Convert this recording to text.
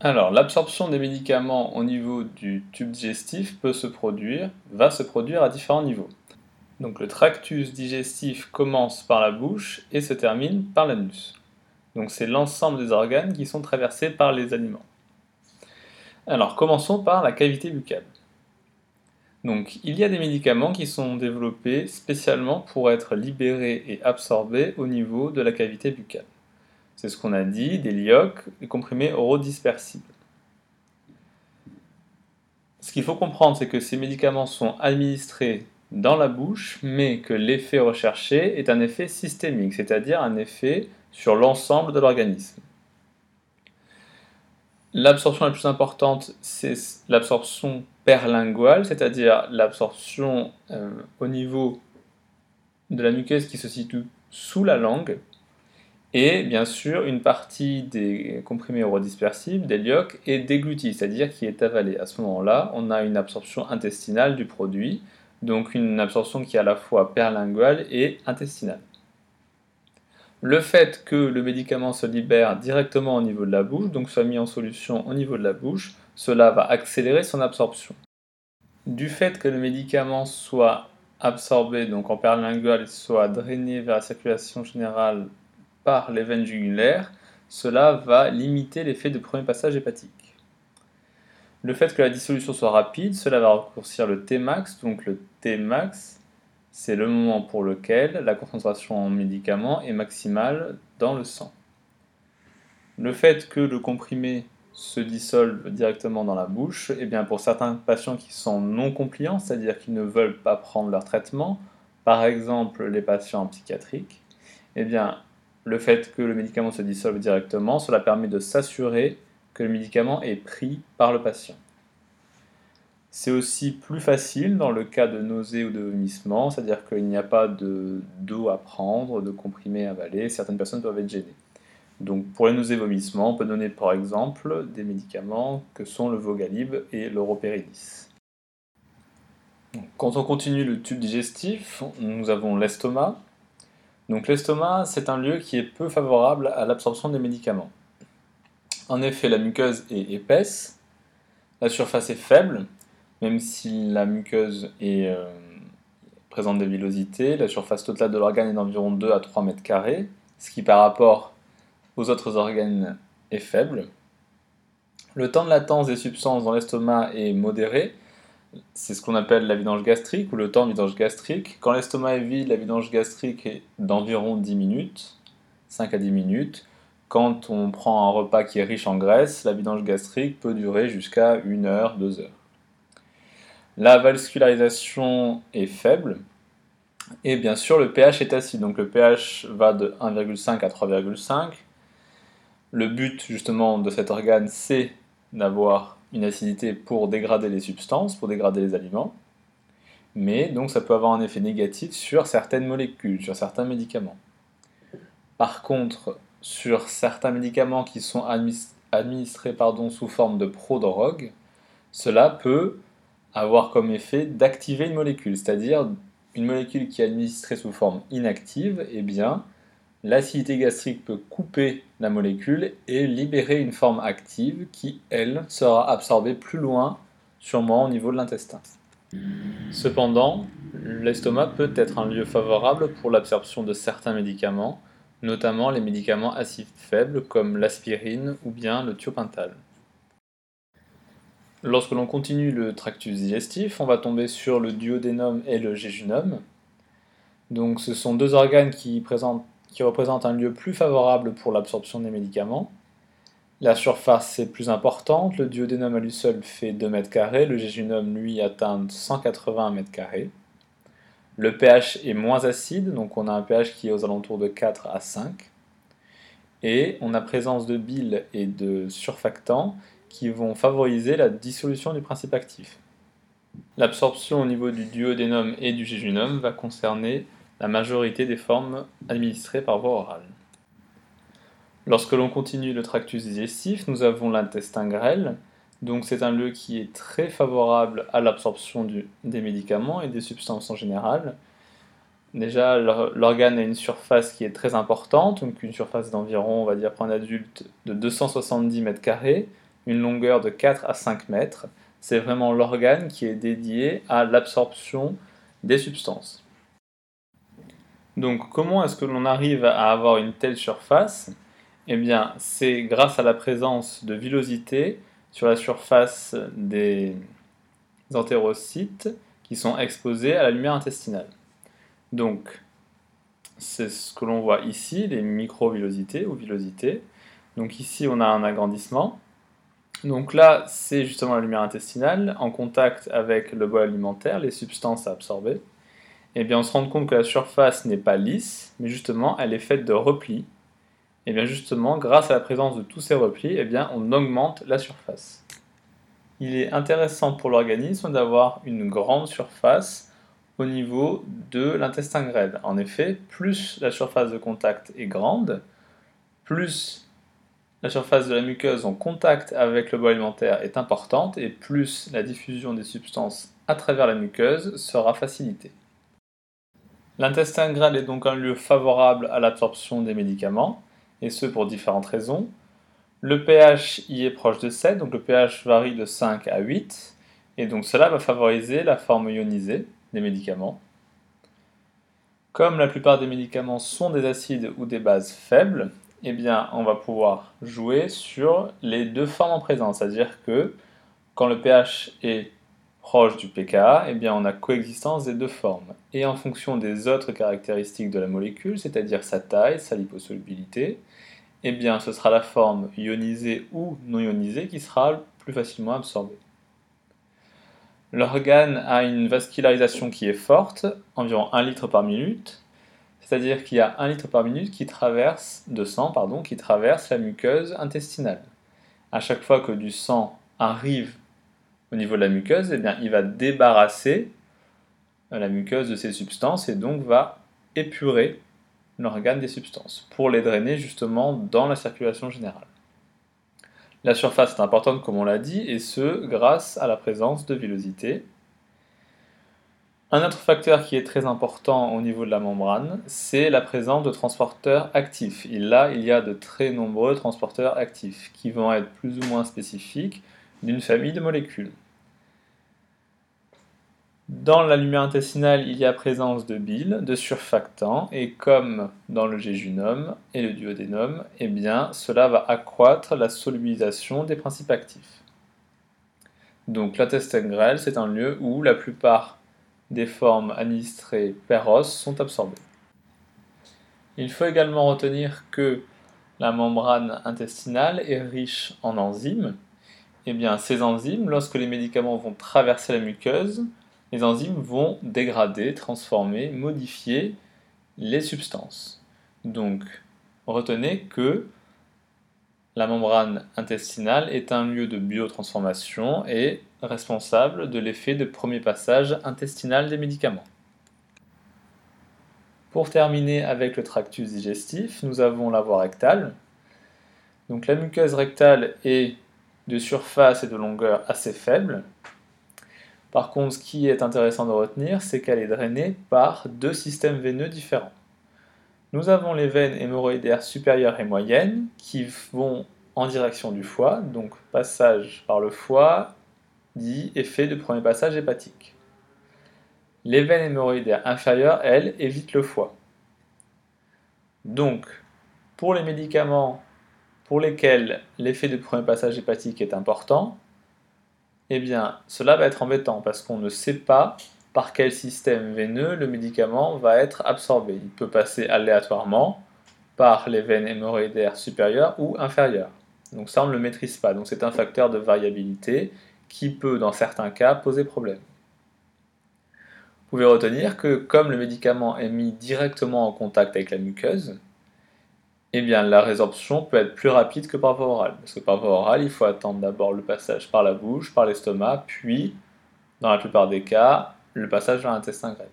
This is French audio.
Alors, l'absorption des médicaments au niveau du tube digestif peut se produire, va se produire à différents niveaux. Donc le tractus digestif commence par la bouche et se termine par l'anus. Donc c'est l'ensemble des organes qui sont traversés par les aliments. Alors commençons par la cavité buccale. Donc il y a des médicaments qui sont développés spécialement pour être libérés et absorbés au niveau de la cavité buccale. C'est ce qu'on a dit, des LIOC, des comprimés orodispersibles. Ce qu'il faut comprendre, c'est que ces médicaments sont administrés dans la bouche, mais que l'effet recherché est un effet systémique, c'est-à-dire un effet sur l'ensemble de l'organisme. L'absorption la plus importante, c'est l'absorption perlinguale, c'est-à-dire l'absorption euh, au niveau de la muqueuse qui se situe sous la langue, et bien sûr une partie des comprimés orodispersibles, des liocs, est déglutie, c'est-à-dire qui est avalée. À ce moment-là, on a une absorption intestinale du produit, donc une absorption qui est à la fois perlinguale et intestinale. Le fait que le médicament se libère directement au niveau de la bouche, donc soit mis en solution au niveau de la bouche, cela va accélérer son absorption. Du fait que le médicament soit absorbé donc en perlingual soit drainé vers la circulation générale par les veines jugulaires, cela va limiter l'effet de premier passage hépatique. Le fait que la dissolution soit rapide, cela va raccourcir le Tmax, donc le Tmax, c'est le moment pour lequel la concentration en médicament est maximale dans le sang. Le fait que le comprimé se dissolve directement dans la bouche, et eh bien pour certains patients qui sont non compliants, c'est-à-dire qui ne veulent pas prendre leur traitement, par exemple les patients psychiatriques, eh bien le fait que le médicament se dissolve directement, cela permet de s'assurer que le médicament est pris par le patient. C'est aussi plus facile dans le cas de nausées ou de vomissements, c'est-à-dire qu'il n'y a pas d'eau à prendre, de comprimés à avaler, certaines personnes peuvent être gênées. Donc pour les nausées et vomissements, on peut donner par exemple des médicaments que sont le Vogalib et l'Européridis. Quand on continue le tube digestif, nous avons l'estomac, donc l'estomac, c'est un lieu qui est peu favorable à l'absorption des médicaments. En effet, la muqueuse est épaisse, la surface est faible, même si la muqueuse euh, présente des villosités, la surface totale de l'organe est d'environ 2 à 3 mètres carrés, ce qui par rapport aux autres organes est faible. Le temps de latence des substances dans l'estomac est modéré, c'est ce qu'on appelle la vidange gastrique ou le temps de vidange gastrique. Quand l'estomac est vide, la vidange gastrique est d'environ 10 minutes, 5 à 10 minutes. Quand on prend un repas qui est riche en graisse, la vidange gastrique peut durer jusqu'à 1 heure, 2 heures. La vascularisation est faible. Et bien sûr, le pH est acide. Donc le pH va de 1,5 à 3,5. Le but justement de cet organe, c'est d'avoir une acidité pour dégrader les substances, pour dégrader les aliments, mais donc ça peut avoir un effet négatif sur certaines molécules, sur certains médicaments. Par contre, sur certains médicaments qui sont administrés sous forme de prodrogue, cela peut avoir comme effet d'activer une molécule, c'est-à-dire une molécule qui est administrée sous forme inactive, eh bien, L'acidité gastrique peut couper la molécule et libérer une forme active qui, elle, sera absorbée plus loin, sûrement au niveau de l'intestin. Cependant, l'estomac peut être un lieu favorable pour l'absorption de certains médicaments, notamment les médicaments acides faibles comme l'aspirine ou bien le thiopental. Lorsque l'on continue le tractus digestif, on va tomber sur le duodénum et le jéjunum. Donc ce sont deux organes qui présentent qui représente un lieu plus favorable pour l'absorption des médicaments. La surface est plus importante, le duodénum à lui seul fait 2 mètres carrés, le jéjunum lui atteint 180 mètres carrés. Le pH est moins acide, donc on a un pH qui est aux alentours de 4 à 5. Et on a présence de bile et de surfactants qui vont favoriser la dissolution du principe actif. L'absorption au niveau du duodénum et du jéjunum va concerner la majorité des formes administrées par voie orale. Lorsque l'on continue le tractus digestif, nous avons l'intestin grêle, donc c'est un lieu qui est très favorable à l'absorption des médicaments et des substances en général. Déjà, l'organe a une surface qui est très importante, donc une surface d'environ, on va dire pour un adulte, de 270 mètres carrés, une longueur de 4 à 5 mètres. C'est vraiment l'organe qui est dédié à l'absorption des substances. Donc comment est-ce que l'on arrive à avoir une telle surface? Eh bien, c'est grâce à la présence de villosité sur la surface des entérocytes qui sont exposés à la lumière intestinale. Donc, c'est ce que l'on voit ici, les microvillosités ou villosités. Donc ici, on a un agrandissement. Donc là, c'est justement la lumière intestinale en contact avec le bol alimentaire, les substances à absorber eh bien on se rend compte que la surface n'est pas lisse, mais justement elle est faite de replis. Et eh bien justement, grâce à la présence de tous ces replis, eh on augmente la surface. Il est intéressant pour l'organisme d'avoir une grande surface au niveau de l'intestin grêle. En effet, plus la surface de contact est grande, plus la surface de la muqueuse en contact avec le bol alimentaire est importante et plus la diffusion des substances à travers la muqueuse sera facilitée. L'intestin grêle est donc un lieu favorable à l'absorption des médicaments, et ce pour différentes raisons. Le pH y est proche de 7, donc le pH varie de 5 à 8, et donc cela va favoriser la forme ionisée des médicaments. Comme la plupart des médicaments sont des acides ou des bases faibles, eh bien, on va pouvoir jouer sur les deux formes en présence, c'est-à-dire que quand le pH est proche du pKa, eh bien on a coexistence des deux formes. Et en fonction des autres caractéristiques de la molécule, c'est-à-dire sa taille, sa liposolubilité, eh bien ce sera la forme ionisée ou non ionisée qui sera plus facilement absorbée. L'organe a une vascularisation qui est forte, environ 1 litre par minute, c'est-à-dire qu'il y a 1 litre par minute qui traverse, de sang qui traverse la muqueuse intestinale. À chaque fois que du sang arrive au niveau de la muqueuse, eh il va débarrasser la muqueuse de ces substances et donc va épurer l'organe des substances pour les drainer justement dans la circulation générale. La surface est importante comme on l'a dit et ce grâce à la présence de villosité. Un autre facteur qui est très important au niveau de la membrane, c'est la présence de transporteurs actifs. Et là, il y a de très nombreux transporteurs actifs qui vont être plus ou moins spécifiques d'une famille de molécules. Dans la lumière intestinale, il y a présence de bile, de surfactants, et comme dans le jéjunum et le duodénum, eh bien, cela va accroître la solubilisation des principes actifs. Donc l'intestin grêle, c'est un lieu où la plupart des formes administrées per os sont absorbées. Il faut également retenir que la membrane intestinale est riche en enzymes, eh bien, ces enzymes, lorsque les médicaments vont traverser la muqueuse, les enzymes vont dégrader, transformer, modifier les substances. Donc, retenez que la membrane intestinale est un lieu de biotransformation et responsable de l'effet de premier passage intestinal des médicaments. Pour terminer avec le tractus digestif, nous avons la voie rectale. Donc la muqueuse rectale est de surface et de longueur assez faible. Par contre, ce qui est intéressant de retenir, c'est qu'elle est drainée par deux systèmes veineux différents. Nous avons les veines hémorroïdaires supérieures et moyennes qui vont en direction du foie, donc passage par le foie dit effet de premier passage hépatique. Les veines hémorroïdaires inférieures, elles, évitent le foie. Donc, pour les médicaments pour lesquels l'effet de premier passage hépatique est important, eh bien, cela va être embêtant parce qu'on ne sait pas par quel système veineux le médicament va être absorbé. Il peut passer aléatoirement par les veines hémorroïdaires supérieures ou inférieures. Donc ça, on ne le maîtrise pas. Donc c'est un facteur de variabilité qui peut, dans certains cas, poser problème. Vous pouvez retenir que comme le médicament est mis directement en contact avec la muqueuse, eh bien, la résorption peut être plus rapide que par voie orale. Parce que par voie orale, il faut attendre d'abord le passage par la bouche, par l'estomac, puis, dans la plupart des cas, le passage vers l'intestin grêle.